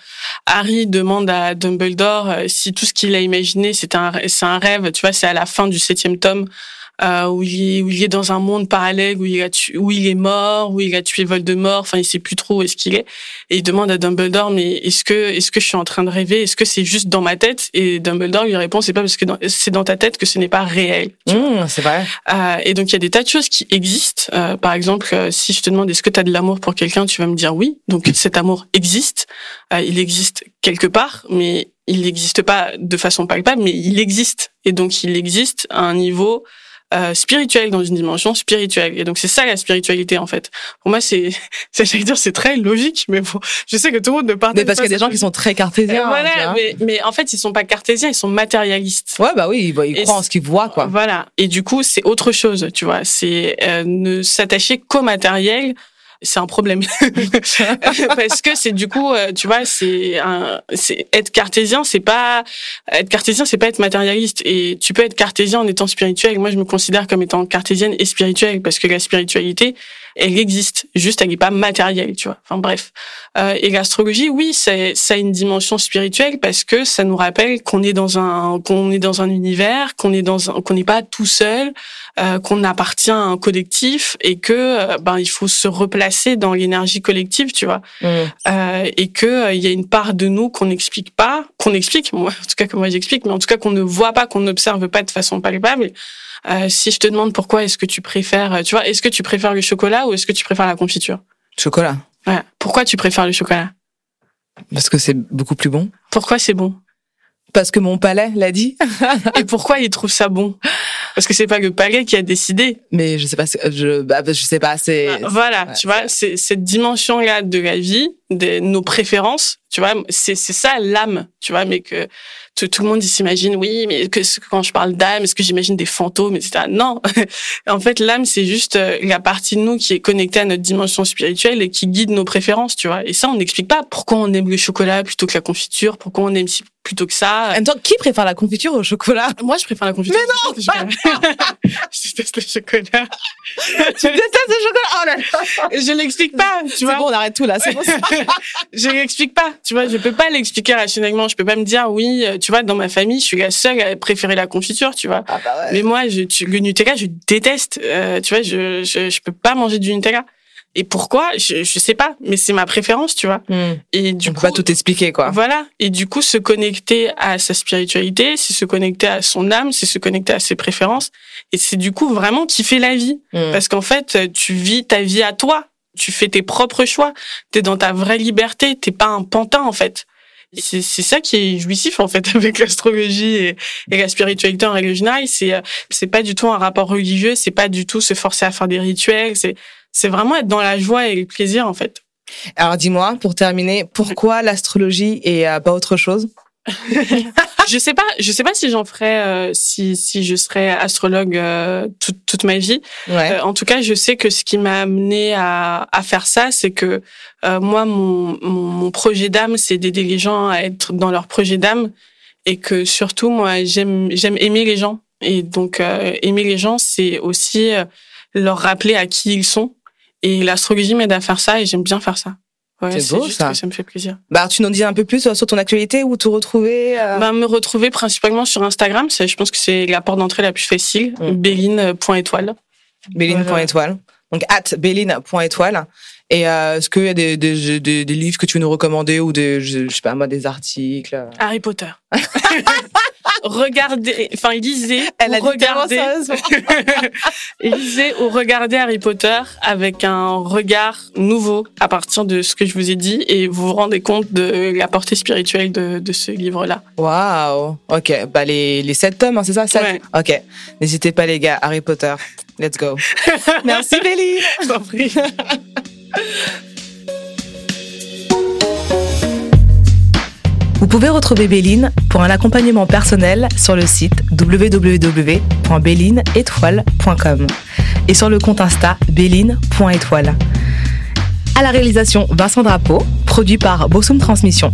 Harry demande à Dumbledore euh, si tout ce qu'il a imaginé c'est un c'est un rêve. Tu vois, c'est à la fin du septième tome euh, où il est où il est dans un monde parallèle où il a tué, où il est mort, où il a tué Voldemort. Enfin, il sait plus trop où est-ce qu'il est. Et il demande à Dumbledore mais est-ce que est-ce que je suis en train de rêver? Est-ce que c'est juste dans ma tête? Et Dumbledore lui répond c'est pas parce que c'est dans ta tête que ce n'est pas réel. Mmh, c'est vrai. Euh, et donc il y a des tas de choses qui existent. Euh, par exemple, euh, si je te demande est-ce que tu as de l'amour pour quelqu'un, tu vas me dire oui. Donc cet amour existe. Euh, il existe quelque part, mais il n'existe pas de façon palpable, mais il existe. Et donc il existe à un niveau euh, spirituel, dans une dimension spirituelle. Et donc c'est ça la spiritualité en fait. Pour moi c'est, *laughs* c'est j'allais dire c'est très logique, mais bon, je sais que tout le monde ne partage Mais parce qu'il y a des gens qui sont très Euh, cartésiens. tu voilà, mais, mais en fait ils sont pas cartésiens, ils sont matérialistes. Ouais, bah oui, ils, ils croient en ce qu'ils voient, quoi. Voilà. Et du coup, c'est autre chose, tu vois. C'est euh, ne s'attacher qu'au matériel. C'est un problème *laughs* parce que c'est du coup, euh, tu vois, c'est un, c'est être cartésien, c'est pas être cartésien, c'est pas être matérialiste. Et tu peux être cartésien en étant spirituel. Moi, je me considère comme étant cartésienne et spirituelle parce que la spiritualité, elle existe, juste elle n'est pas matérielle, tu vois. Enfin bref. Euh, et l'astrologie, oui, c'est ça a une dimension spirituelle parce que ça nous rappelle qu'on est dans un qu'on est dans un univers, qu'on est dans un, qu'on n'est pas tout seul, euh, qu'on appartient à un collectif et que euh, ben il faut se replacer dans l'énergie collective, tu vois. Mm. Euh, et que euh, il y a une part de nous qu'on n'explique pas, qu'on explique, moi, en tout cas que moi j'explique, mais en tout cas qu'on ne voit pas, qu'on n'observe pas de façon palpable. Euh, si je te demande pourquoi est-ce que tu préfères, tu vois, est-ce que tu préfères le chocolat ou est-ce que tu préfères la confiture? Chocolat. Ouais. Pourquoi tu préfères le chocolat? Parce que c'est beaucoup plus bon. Pourquoi c'est bon? Parce que mon palais l'a dit. *laughs* Et pourquoi il trouve ça bon? Parce que c'est pas le palais qui a décidé. Mais je sais pas, je, bah, je sais pas, c'est. Voilà, ouais, tu vois, c'est cette dimension-là de la vie, de nos préférences, tu vois, c'est c'est ça l'âme, tu vois, mais que tout, tout le monde s'imagine, oui, mais que quand je parle d'âme, est-ce que j'imagine des fantômes, etc. Non, *laughs* en fait, l'âme c'est juste euh, la partie de nous qui est connectée à notre dimension spirituelle et qui guide nos préférences, tu vois? Et ça, on n'explique pas pourquoi on aime le chocolat plutôt que la confiture, pourquoi on aime ci plutôt que ça. En même temps, qui préfère la confiture au chocolat? Moi, je préfère la confiture. Mais non, *laughs* je déteste le chocolat. Tu détestes le chocolat? Oh là là Je l'explique pas, tu C'est vois. bon, on arrête tout là, c'est bon. *laughs* je l'explique pas, tu vois, je peux pas l'expliquer rationnellement, je peux pas me dire oui, euh, tu vois, dans ma famille, je suis la seule à préférer la confiture, tu vois. Ah bah ouais. Mais moi, je, tu- le Nutella, je déteste, euh, tu vois, je, je je peux pas manger du Nutella. Et pourquoi? Je, je sais pas, mais c'est ma préférence, tu vois. Hmm. Et du On peut coup, pas tout expliquer, quoi. voilà. Et du coup, se connecter à sa spiritualité, c'est se connecter à son âme, c'est se connecter à ses préférences. Et c'est du coup vraiment kiffer la vie. Hmm. Parce qu'en fait, tu vis ta vie à toi. Tu fais tes propres choix. T'es dans ta vraie liberté. T'es pas un pantin, en fait. C'est c'est ça qui est jouissif, en fait, *laughs* avec l'astrologie et, et la spiritualité en règle générale. C'est, euh, c'est pas du tout un rapport religieux. C'est pas du tout se forcer à faire des rituels. C'est, c'est vraiment être dans la joie et le plaisir, en fait. Alors dis-moi, pour terminer, pourquoi *laughs* l'astrologie et euh, pas autre chose? *laughs* Je sais pas, je sais pas si j'en ferais, euh, si si je serais astrologue euh, toute toute ma vie. Ouais. Euh, en tout cas, je sais que ce qui m'a amené à à faire ça, c'est que euh, moi, mon, mon mon projet d'âme, c'est d'aider les gens à être dans leur projet d'âme, et que surtout, moi, j'aime j'aime aimer les gens, et donc euh, aimer les gens, c'est aussi leur rappeler à qui ils sont. Et l'astrologie m'aide à faire ça, et j'aime bien faire ça. Ouais, C'est beau, juste ça. que ça me fait plaisir. Bah, tu nous dis un peu plus euh, sur ton actualité où te retrouver euh, Bah, me retrouver principalement sur Instagram, c'est, je pense que c'est la porte d'entrée la plus facile, Mm. béline.étoile. Béline.étoile. Donc, at béline.étoile. Et euh, est-ce qu'il y a des, des, des, des livres que tu veux nous recommander ou des, je, je sais pas moi, des articles euh Harry Potter. *laughs* regardez, enfin lisez Elle ou regardez, *laughs* lisez ou regardez Harry Potter avec un regard nouveau à partir de ce que je vous ai dit et vous vous rendez compte de la portée spirituelle de, de ce livre-là. Waouh. Ok. Bah, les, les sept tomes, hein, c'est ça? Sept? Ouais. Ok. N'hésitez pas, les gars. Harry Potter. Let's go. *laughs* Merci, Béline. *laughs* Vous pouvez retrouver Béline pour un accompagnement personnel sur le site www.bélineétoile.com et sur le compte Insta béline.étoile. À la réalisation Vincent Drapeau, produit par Bossum Transmission.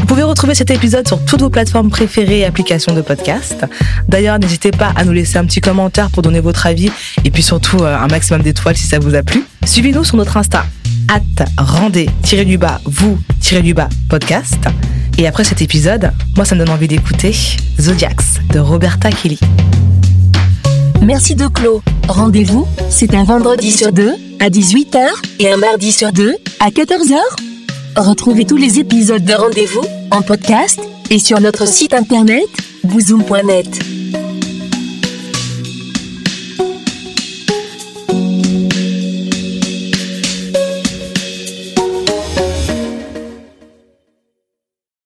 Vous pouvez retrouver cet épisode sur toutes vos plateformes préférées et applications de podcast. D'ailleurs, n'hésitez pas à nous laisser un petit commentaire pour donner votre avis et puis surtout euh, un maximum d'étoiles si ça vous a plu. Suivez-nous sur notre Insta, at rendez-du-bas, vous-du-bas podcast. Et après cet épisode, moi ça me donne envie d'écouter Zodiacs de Roberta Kelly. Merci de Clos. Rendez-vous, c'est un vendredi sur deux, à 18h, et un mardi sur deux, à 14h. Retrouvez tous les épisodes de Rendez-vous, en podcast, et sur notre site internet, bouzoom.net.